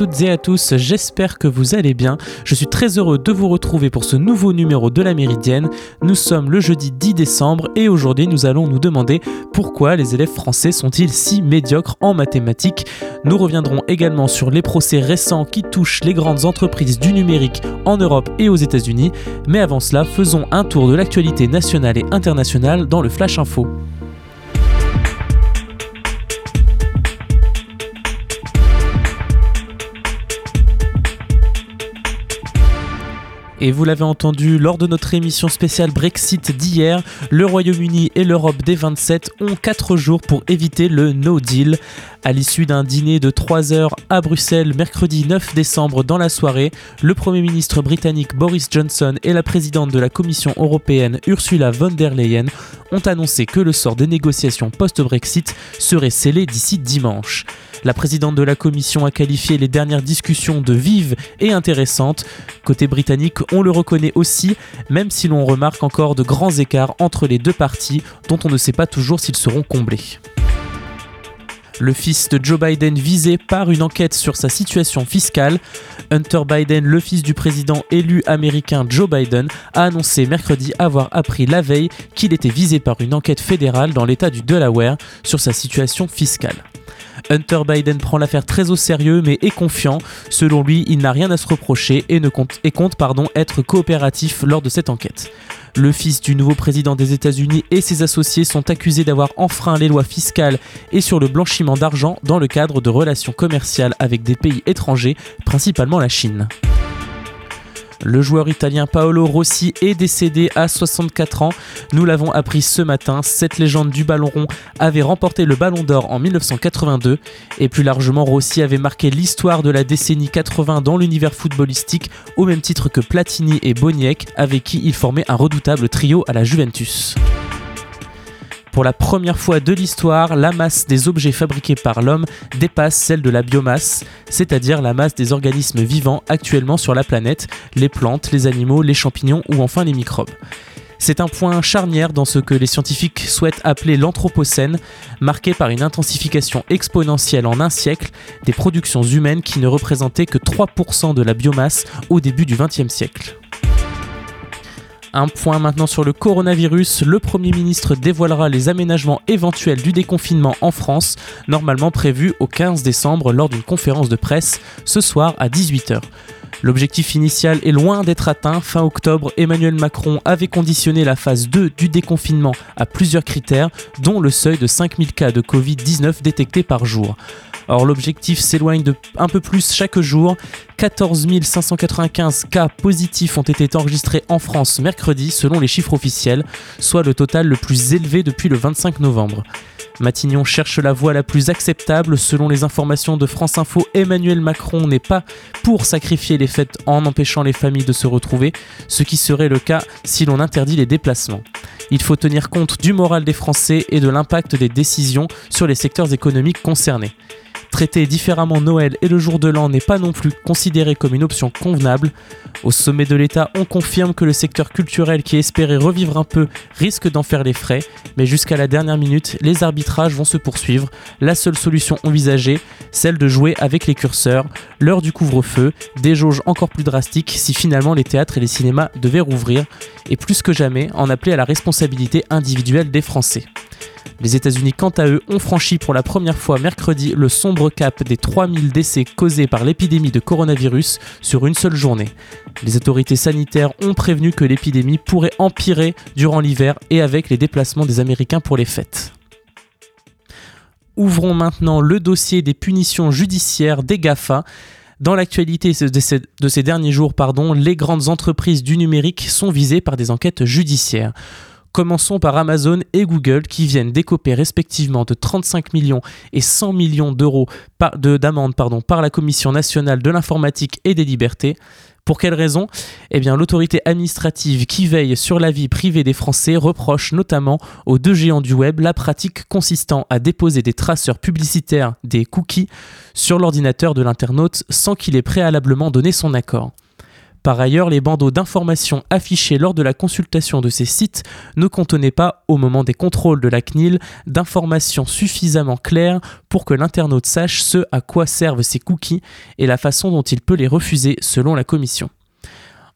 Toutes et à tous, j'espère que vous allez bien. Je suis très heureux de vous retrouver pour ce nouveau numéro de la Méridienne. Nous sommes le jeudi 10 décembre et aujourd'hui nous allons nous demander pourquoi les élèves français sont-ils si médiocres en mathématiques. Nous reviendrons également sur les procès récents qui touchent les grandes entreprises du numérique en Europe et aux États-Unis. Mais avant cela, faisons un tour de l'actualité nationale et internationale dans le Flash Info. Et vous l'avez entendu lors de notre émission spéciale Brexit d'hier, le Royaume-Uni et l'Europe des 27 ont 4 jours pour éviter le no deal. À l'issue d'un dîner de 3 heures à Bruxelles mercredi 9 décembre dans la soirée, le Premier ministre britannique Boris Johnson et la présidente de la Commission européenne Ursula von der Leyen ont annoncé que le sort des négociations post-Brexit serait scellé d'ici dimanche. La présidente de la commission a qualifié les dernières discussions de vives et intéressantes. Côté britannique, on le reconnaît aussi, même si l'on remarque encore de grands écarts entre les deux parties dont on ne sait pas toujours s'ils seront comblés. Le fils de Joe Biden visé par une enquête sur sa situation fiscale. Hunter Biden, le fils du président élu américain Joe Biden, a annoncé mercredi avoir appris la veille qu'il était visé par une enquête fédérale dans l'État du Delaware sur sa situation fiscale. Hunter Biden prend l'affaire très au sérieux mais est confiant. Selon lui, il n'a rien à se reprocher et, compte, compte pardon, être coopératif lors de cette enquête. Le fils du nouveau président des États-Unis et ses associés sont accusés d'avoir enfreint les lois fiscales et sur le blanchiment d'argent dans le cadre de relations commerciales avec des pays étrangers, principalement la Chine. Le joueur italien Paolo Rossi est décédé à 64 ans. Nous l'avons appris ce matin. Cette légende du ballon rond avait remporté le ballon d'or en 1982 et plus largement Rossi avait marqué l'histoire de la décennie 80 dans l'univers footballistique au même titre que Platini et Boniek avec qui il formait un redoutable trio à la Juventus. Pour la première fois de l'histoire, la masse des objets fabriqués par l'homme dépasse celle de la biomasse, c'est-à-dire la masse des organismes vivants actuellement sur la planète, les plantes, les animaux, les champignons ou enfin les microbes. C'est un point charnière dans ce que les scientifiques souhaitent appeler l'Anthropocène, marqué par une intensification exponentielle en un siècle des productions humaines qui ne représentaient que 3% de la biomasse au début du XXe siècle. Un point maintenant sur le coronavirus. Le Premier ministre dévoilera les aménagements éventuels du déconfinement en France, normalement prévu au 15 décembre lors d'une conférence de presse ce soir à 18h. L'objectif initial est loin d'être atteint. Fin octobre, Emmanuel Macron avait conditionné la phase 2 du déconfinement à plusieurs critères, dont le seuil de 5000 cas de Covid-19 détectés par jour. Or, l'objectif s'éloigne de un peu plus chaque jour. 14 595 cas positifs ont été enregistrés en France mercredi, selon les chiffres officiels, soit le total le plus élevé depuis le 25 novembre. Matignon cherche la voie la plus acceptable. Selon les informations de France Info, Emmanuel Macron n'est pas pour sacrifier les fêtes en empêchant les familles de se retrouver, ce qui serait le cas si l'on interdit les déplacements. Il faut tenir compte du moral des Français et de l'impact des décisions sur les secteurs économiques concernés. Traiter différemment Noël et le jour de l'an n'est pas non plus considéré comme une option convenable. Au sommet de l'État, on confirme que le secteur culturel qui espérait revivre un peu risque d'en faire les frais, mais jusqu'à la dernière minute, les arbitrages vont se poursuivre. La seule solution envisagée, celle de jouer avec les curseurs, l'heure du couvre-feu, des jauges encore plus drastiques si finalement les théâtres et les cinémas devaient rouvrir, et plus que jamais en appeler à la responsabilité individuelle des Français. Les États-Unis, quant à eux, ont franchi pour la première fois mercredi le sombre cap des 3000 décès causés par l'épidémie de coronavirus sur une seule journée. Les autorités sanitaires ont prévenu que l'épidémie pourrait empirer durant l'hiver et avec les déplacements des Américains pour les fêtes. Ouvrons maintenant le dossier des punitions judiciaires des GAFA. Dans l'actualité de ces derniers jours, les grandes entreprises du numérique sont visées par des enquêtes judiciaires. Commençons par Amazon et Google qui viennent décoper respectivement de 35 millions et 100 millions d'euros d'amende par la Commission nationale de l'informatique et des libertés. Pour quelle raison? Eh bien, l'autorité administrative qui veille sur la vie privée des Français reproche notamment aux deux géants du web la pratique consistant à déposer des traceurs publicitaires, des cookies, sur l'ordinateur de l'internaute sans qu'il ait préalablement donné son accord. Par ailleurs, les bandeaux d'informations affichés lors de la consultation de ces sites ne contenaient pas, au moment des contrôles de la CNIL, d'informations suffisamment claires pour que l'internaute sache ce à quoi servent ces cookies et la façon dont il peut les refuser selon la commission.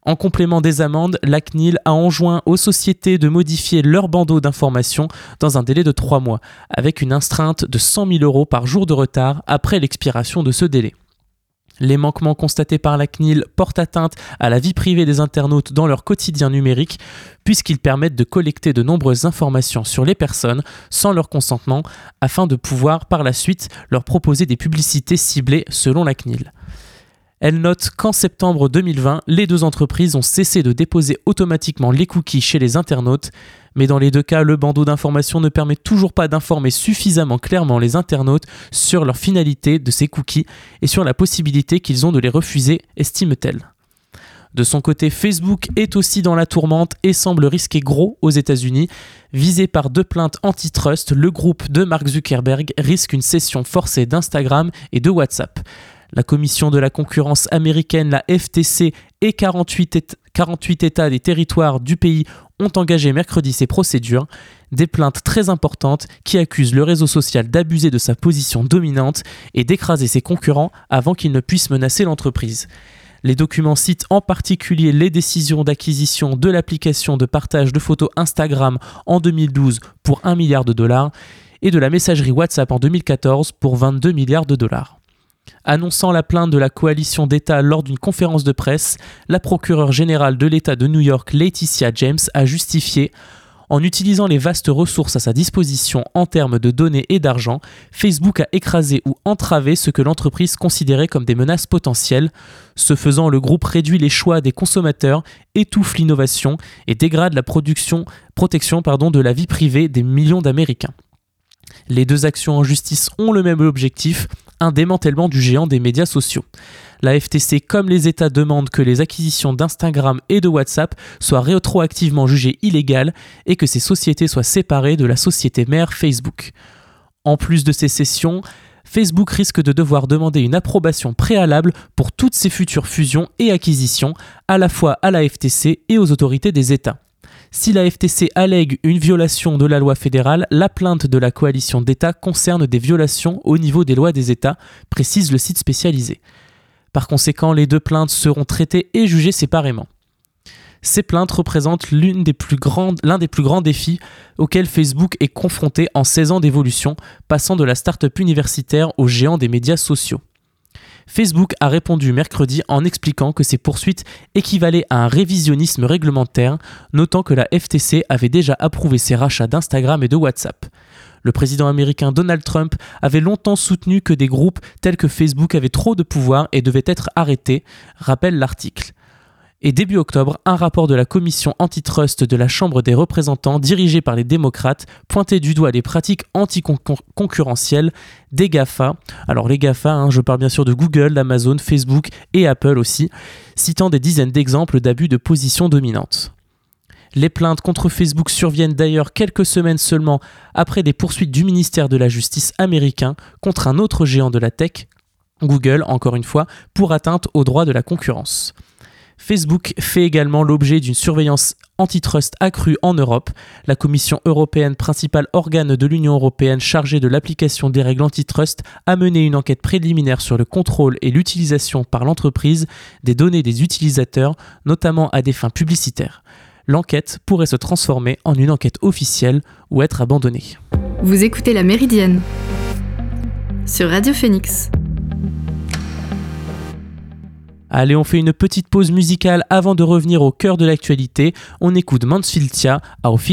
En complément des amendes, la CNIL a enjoint aux sociétés de modifier leurs bandeaux d'information dans un délai de 3 mois, avec une astreinte de 100 000 euros par jour de retard après l'expiration de ce délai. Les manquements constatés par la CNIL portent atteinte à la vie privée des internautes dans leur quotidien numérique, puisqu'ils permettent de collecter de nombreuses informations sur les personnes sans leur consentement, afin de pouvoir par la suite leur proposer des publicités ciblées selon la CNIL. Elle note qu'en septembre 2020, les deux entreprises ont cessé de déposer automatiquement les cookies chez les internautes, mais dans les deux cas, le bandeau d'information ne permet toujours pas d'informer suffisamment clairement les internautes sur leur finalité de ces cookies et sur la possibilité qu'ils ont de les refuser, estime-t-elle. De son côté, Facebook est aussi dans la tourmente et semble risquer gros aux États-Unis. Visé par deux plaintes antitrust, le groupe de Mark Zuckerberg risque une cession forcée d'Instagram et de WhatsApp. La Commission de la concurrence américaine, la FTC et 48, 48 États des territoires du pays ont engagé mercredi ces procédures, des plaintes très importantes qui accusent le réseau social d'abuser de sa position dominante et d'écraser ses concurrents avant qu'ils ne puissent menacer l'entreprise. Les documents citent en particulier les décisions d'acquisition de l'application de partage de photos Instagram en 2012 pour 1 milliard de dollars et de la messagerie WhatsApp en 2014 pour 22 milliards de dollars. Annonçant la plainte de la coalition d'États lors d'une conférence de presse, la procureure générale de l'État de New York, Laetitia James, a justifié en utilisant les vastes ressources à sa disposition en termes de données et d'argent, Facebook a écrasé ou entravé ce que l'entreprise considérait comme des menaces potentielles. Ce faisant, le groupe réduit les choix des consommateurs, étouffe l'innovation et dégrade la protection de la vie privée des millions d'Américains. Les deux actions en justice ont le même objectif, un démantèlement du géant des médias sociaux. La FTC comme les États demandent que les acquisitions d'Instagram et de WhatsApp soient rétroactivement jugées illégales et que ces sociétés soient séparées de la société mère Facebook. En plus de ces cessions, Facebook risque de devoir demander une approbation préalable pour toutes ses futures fusions et acquisitions, à la fois à la FTC et aux autorités des États. Si la FTC allègue une violation de la loi fédérale, la plainte de la coalition d'États concerne des violations au niveau des lois des États, précise le site spécialisé. Par conséquent, les deux plaintes seront traitées et jugées séparément. Ces plaintes représentent l'un des, plus grands défis auxquels Facebook est confronté en 16 ans d'évolution, passant de la start-up universitaire au géant des médias sociaux. Facebook a répondu mercredi en expliquant que ces poursuites équivalaient à un révisionnisme réglementaire, notant que la FTC avait déjà approuvé ses rachats d'Instagram et de WhatsApp. Le président américain Donald Trump avait longtemps soutenu que des groupes tels que Facebook avaient trop de pouvoir et devaient être arrêtés, rappelle l'article. Et début octobre, un rapport de la commission antitrust de la Chambre des représentants, dirigé par les démocrates, pointait du doigt les pratiques anticoncurrentielles des GAFA. Alors les GAFA, hein, je parle bien sûr de Google, Amazon, Facebook et Apple aussi, citant des dizaines d'exemples d'abus de position dominante. Les plaintes contre Facebook surviennent d'ailleurs quelques semaines seulement après des poursuites du ministère de la Justice américain contre un autre géant de la tech, Google encore une fois, pour atteinte aux droits de la concurrence. Facebook fait également l'objet d'une surveillance antitrust accrue en Europe. La Commission européenne, principal organe de l'Union européenne chargée de l'application des règles antitrust, a mené une enquête préliminaire sur le contrôle et l'utilisation par l'entreprise des données des utilisateurs, notamment à des fins publicitaires. L'enquête pourrait se transformer en une enquête officielle ou être abandonnée. Vous écoutez La Méridienne sur Radio Phoenix. Allez, on fait une petite pause musicale avant de revenir au cœur de l'actualité. On écoute Mansfieldia à Auf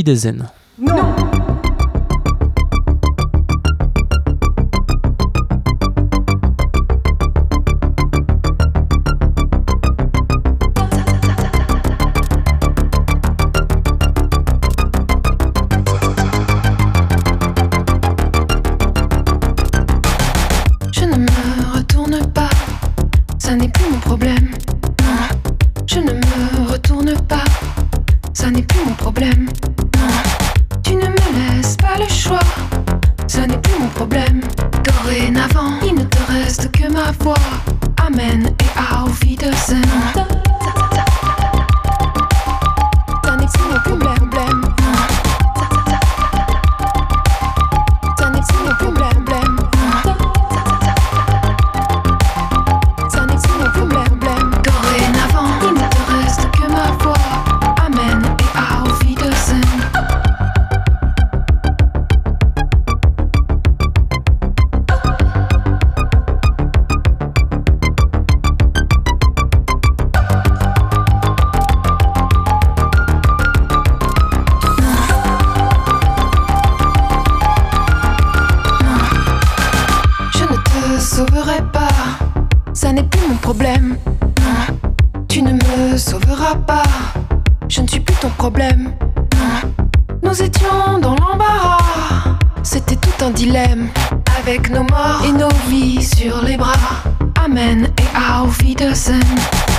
Amen et auf Wiedersehen.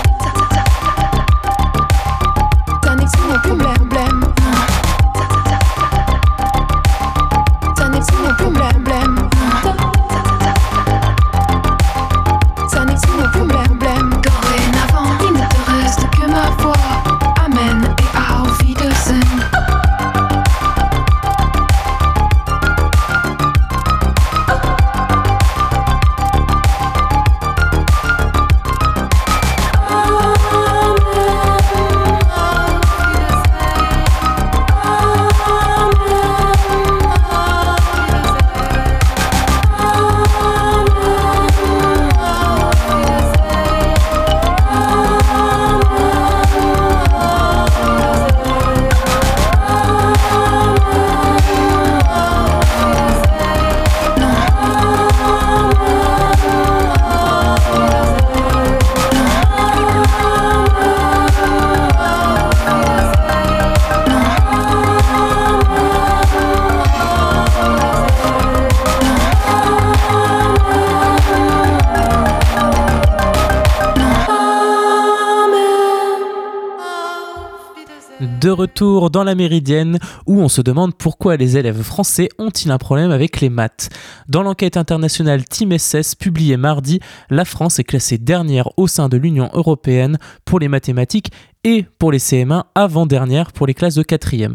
Retour dans la Méridienne où on se demande pourquoi les élèves français ont-ils un problème avec les maths. Dans l'enquête internationale Team SS publiée mardi, la France est classée dernière au sein de l'Union européenne pour les mathématiques et pour les CM1 avant-dernière pour les classes de 4e.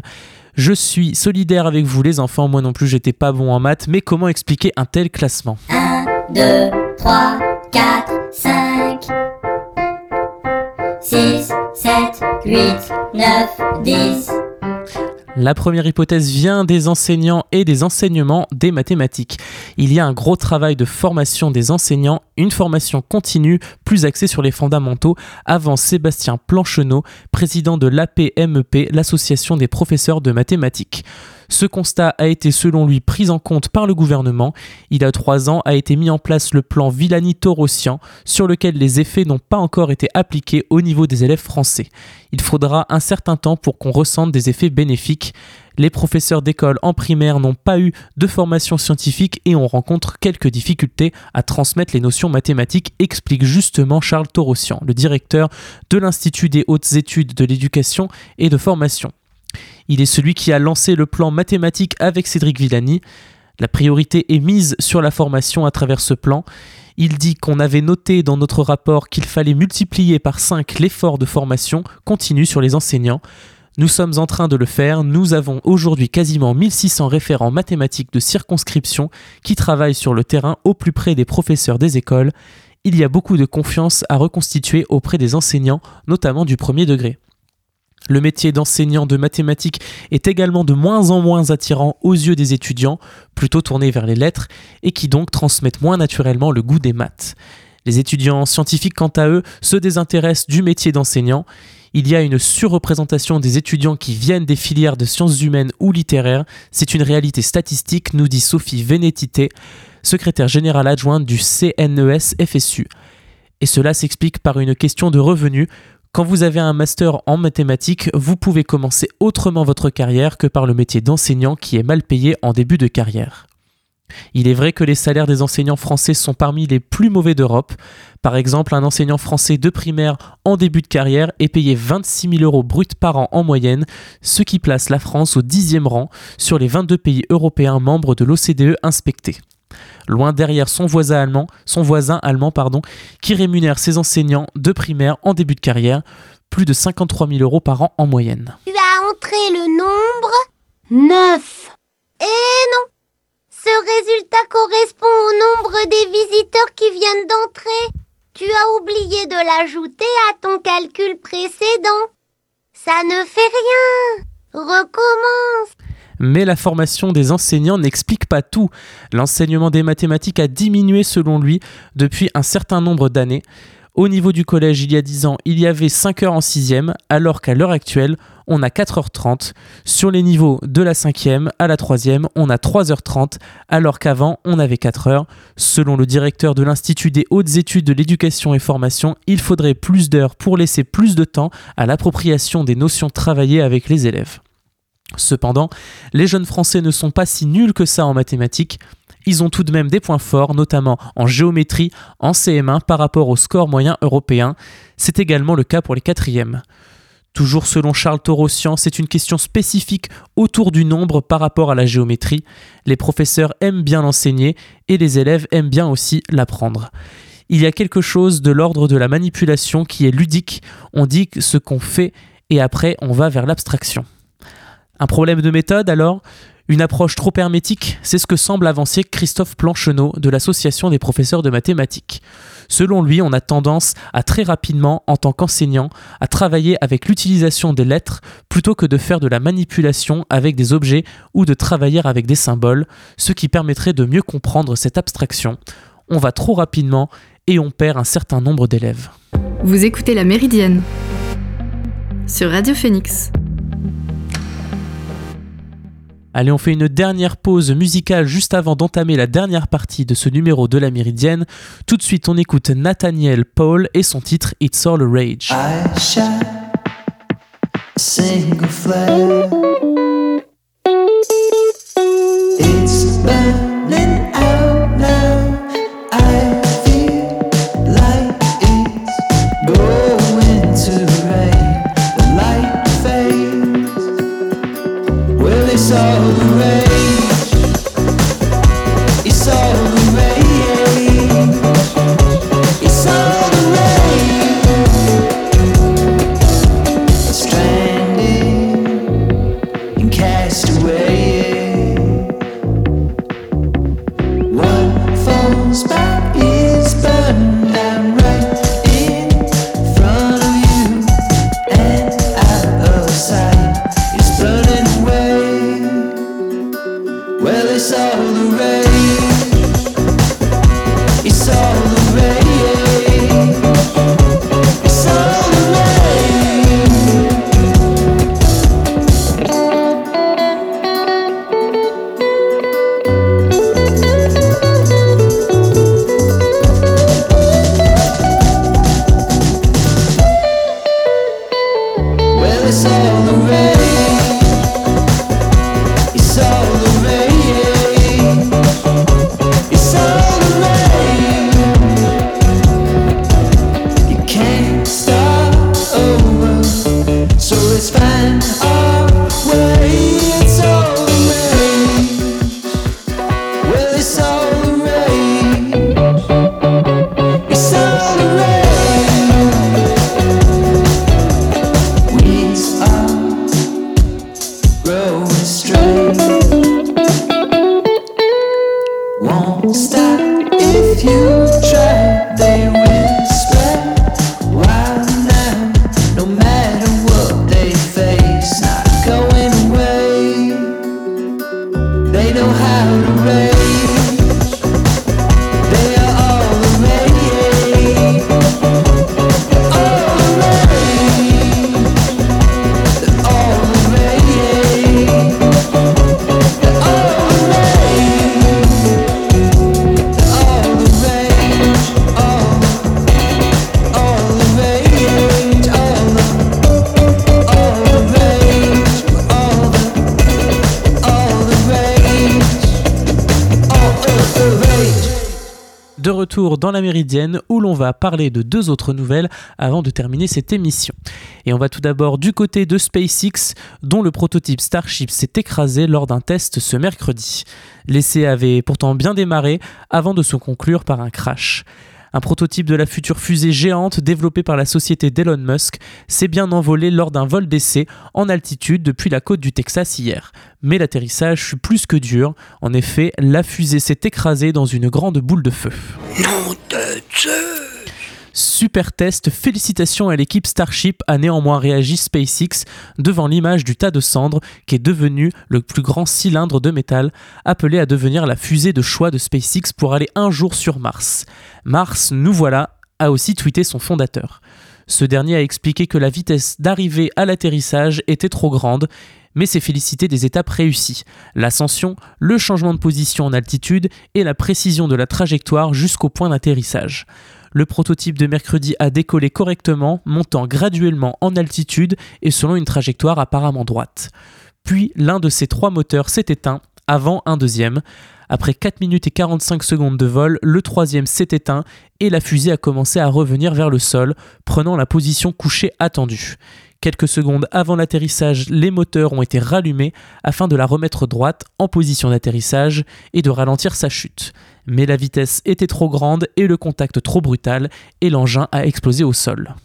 Je suis solidaire avec vous les enfants, moi non plus j'étais pas bon en maths, mais comment expliquer un tel classement? 2, 3, 4, 5, 6, 7, 8, 9, 10. La première hypothèse vient des enseignants et des enseignements des mathématiques. Il y a un gros travail de formation des enseignants, une formation continue, plus axée sur les fondamentaux, avant Sébastien Plancheneau, président de l'APMEP, l'association des professeurs de mathématiques. Ce constat a été selon lui pris en compte par le gouvernement. Il y a trois ans a été mis en place le plan Villani-Torossian, sur lequel les effets n'ont pas encore été appliqués au niveau des élèves français. Il faudra un certain temps pour qu'on ressente des effets bénéfiques. Les professeurs d'école en primaire n'ont pas eu de formation scientifique et on rencontre quelques difficultés à transmettre les notions mathématiques, explique justement Charles Torossian, le directeur de l'Institut des hautes études de l'éducation et de formation. Il est celui qui a lancé le plan mathématique avec Cédric Villani. La priorité est mise sur la formation à travers ce plan. Il dit qu'on avait noté dans notre rapport qu'il fallait multiplier par 5 l'effort de formation continue sur les enseignants. Nous sommes en train de le faire. Nous avons aujourd'hui quasiment 1600 référents mathématiques de circonscription qui travaillent sur le terrain au plus près des professeurs des écoles. Il y a beaucoup de confiance à reconstituer auprès des enseignants, notamment du premier degré. Le métier d'enseignant de mathématiques est également de moins en moins attirant aux yeux des étudiants, plutôt tournés vers les lettres, et qui donc transmettent moins naturellement le goût des maths. Les étudiants scientifiques, quant à eux, se désintéressent du métier d'enseignant. Il y a une surreprésentation des étudiants qui viennent des filières de sciences humaines ou littéraires. C'est une réalité statistique, nous dit Sophie Vénétité, secrétaire générale adjointe du CNES FSU. Et cela s'explique par une question de revenus. Quand vous avez un master en mathématiques, vous pouvez commencer autrement votre carrière que par le métier d'enseignant qui est mal payé en début de carrière. Il est vrai que les salaires des enseignants français sont parmi les plus mauvais d'Europe. Par exemple, un enseignant français de primaire en début de carrière est payé 26 000 euros bruts par an en moyenne, ce qui place la France au dixième rang sur les 22 pays européens membres de l'OCDE inspectés. Loin derrière son voisin allemand, son voisin allemand pardon, qui rémunère ses enseignants de primaire en début de carrière, plus de 53 000 euros par an en moyenne. Tu as entré le nombre 9. Eh non Ce résultat correspond au nombre des visiteurs qui viennent d'entrer. Tu as oublié de l'ajouter à ton calcul précédent. Ça ne fait rien. Recommence. Mais la formation des enseignants n'explique pas tout. L'enseignement des mathématiques a diminué selon lui depuis un certain nombre d'années. Au niveau du collège, il y a 10 ans, il y avait 5 heures en 6e, alors qu'à l'heure actuelle, on a 4h30. Sur les niveaux de la 5e à la 3e, on a 3h30, alors qu'avant, on avait 4 heures. Selon le directeur de l'Institut des hautes études de l'éducation et formation, il faudrait plus d'heures pour laisser plus de temps à l'appropriation des notions travaillées avec les élèves. Cependant, les jeunes Français ne sont pas si nuls que ça en mathématiques. Ils ont tout de même des points forts, notamment en géométrie, en CM1 par rapport au score moyen européen. C'est également le cas pour les quatrièmes. Toujours selon Charles Torossian, c'est une question spécifique autour du nombre par rapport à la géométrie. Les professeurs aiment bien l'enseigner et les élèves aiment bien aussi l'apprendre. Il y a quelque chose de l'ordre de la manipulation qui est ludique. On dit ce qu'on fait et après on va vers l'abstraction. Un problème de méthode alors? Une approche trop hermétique, c'est ce que semble avancer Christophe Plancheneau de l'Association des professeurs de mathématiques. Selon lui, on a tendance à très rapidement, en tant qu'enseignant, à travailler avec l'utilisation des lettres plutôt que de faire de la manipulation avec des objets ou de travailler avec des symboles, ce qui permettrait de mieux comprendre cette abstraction. On va trop rapidement et on perd un certain nombre d'élèves. Vous écoutez La Méridienne sur Radio Phoenix. Allez, on fait une dernière pause musicale juste avant d'entamer la dernière partie de ce numéro de la Méridienne. Tout de suite, on écoute Nathaniel Paul et son titre It's All a Rage. stop. Dans la Méridienne où l'on va parler de deux autres nouvelles avant de terminer cette émission. Et on va tout d'abord du côté de SpaceX dont le prototype Starship s'est écrasé lors d'un test ce mercredi. L'essai avait pourtant bien démarré avant de se conclure par un crash. Un prototype de la future fusée géante développée par la société d'Elon Musk s'est bien envolé lors d'un vol d'essai en altitude depuis la côte du Texas hier. Mais l'atterrissage fut plus que dur. En effet, la fusée s'est écrasée dans une grande boule de feu. Super test, félicitations à l'équipe Starship a néanmoins réagi SpaceX devant l'image du tas de cendres qui est devenu le plus grand cylindre de métal appelé à devenir la fusée de choix de SpaceX pour aller un jour sur Mars. Mars, nous voilà, a aussi tweeté son fondateur. Ce dernier a expliqué que la vitesse d'arrivée à l'atterrissage était trop grande, mais s'est félicité des étapes réussies. L'ascension, le changement de position en altitude et la précision de la trajectoire jusqu'au point d'atterrissage. Le prototype de mercredi a décollé correctement, montant graduellement en altitude et selon une trajectoire apparemment droite. Puis l'un de ces trois moteurs s'est éteint, avant un deuxième. Après 4 minutes et 45 secondes de vol, le troisième s'est éteint et la fusée a commencé à revenir vers le sol, prenant la position couchée attendue. Quelques secondes avant l'atterrissage, les moteurs ont été rallumés afin de la remettre droite en position d'atterrissage et de ralentir sa chute. Mais la vitesse était trop grande et le contact trop brutal et l'engin a explosé au sol.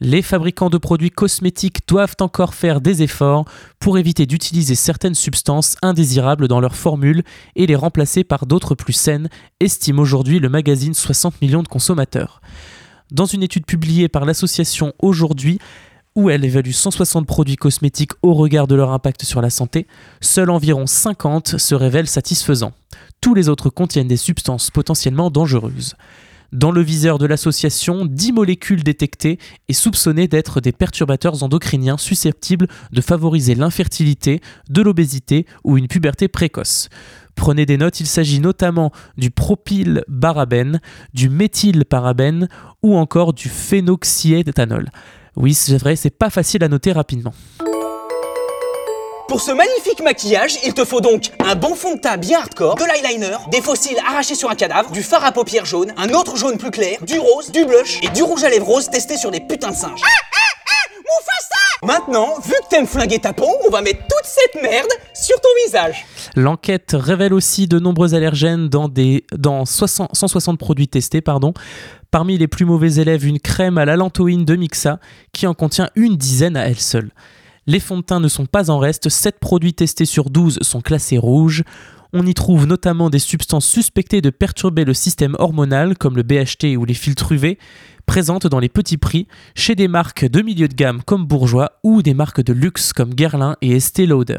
Les fabricants de produits cosmétiques doivent encore faire des efforts pour éviter d'utiliser certaines substances indésirables dans leurs formules et les remplacer par d'autres plus saines, estime aujourd'hui le magazine 60 millions de consommateurs. Dans une étude publiée par l'association Aujourd'hui, où elle évalue 160 produits cosmétiques au regard de leur impact sur la santé, seuls environ 50 se révèlent satisfaisants. Tous les autres contiennent des substances potentiellement dangereuses. Dans le viseur de l'association, 10 molécules détectées et soupçonnées d'être des perturbateurs endocriniens susceptibles de favoriser l'infertilité, de l'obésité ou une puberté précoce. Prenez des notes, il s'agit notamment du propylbarabène, du méthylparabène ou encore du phénoxyéthanol. Oui, c'est vrai, c'est pas facile à noter rapidement. Pour ce magnifique maquillage, il te faut donc un bon fond de teint bien hardcore, de l'eyeliner, des fossiles arrachés sur un cadavre, du fard à paupières jaune, un autre jaune plus clair, du rose, du blush et du rouge à lèvres rose testé sur des putains de singes. Maintenant, vu que t'aimes flinguer ta peau, on va mettre toute cette merde sur ton visage. L'enquête révèle aussi de nombreux allergènes dans, des, dans 60 160 produits testés. Pardon. Parmi les plus mauvais élèves, une crème à l'allantoïne de Mixa qui en contient une dizaine à elle seule. Les fonds de teint ne sont pas en reste, 7 produits testés sur 12 sont classés rouges. On y trouve notamment des substances suspectées de perturber le système hormonal comme le BHT ou les filtres UV, présentes dans les petits prix chez des marques de milieu de gamme comme Bourgeois ou des marques de luxe comme Guerlain et Estée Lauder.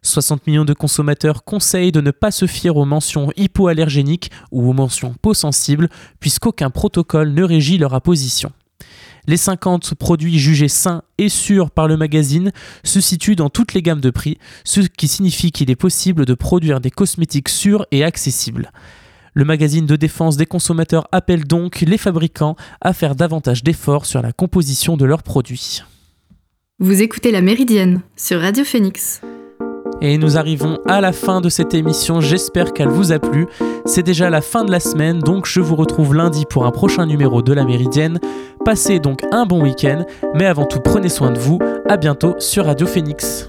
60 millions de consommateurs conseillent de ne pas se fier aux mentions hypoallergéniques ou aux mentions peau sensible, puisqu'aucun protocole ne régit leur apposition. Les 50 produits jugés sains et sûrs par le magazine se situent dans toutes les gammes de prix, ce qui signifie qu'il est possible de produire des cosmétiques sûrs et accessibles. Le magazine de défense des consommateurs appelle donc les fabricants à faire davantage d'efforts sur la composition de leurs produits. Vous écoutez La Méridienne sur Radio Phoenix. Et nous arrivons à la fin de cette émission, j'espère qu'elle vous a plu. C'est déjà la fin de la semaine, donc je vous retrouve lundi pour un prochain numéro de La Méridienne. Passez donc un bon week-end, mais avant tout prenez soin de vous, à bientôt sur Radio Phoenix.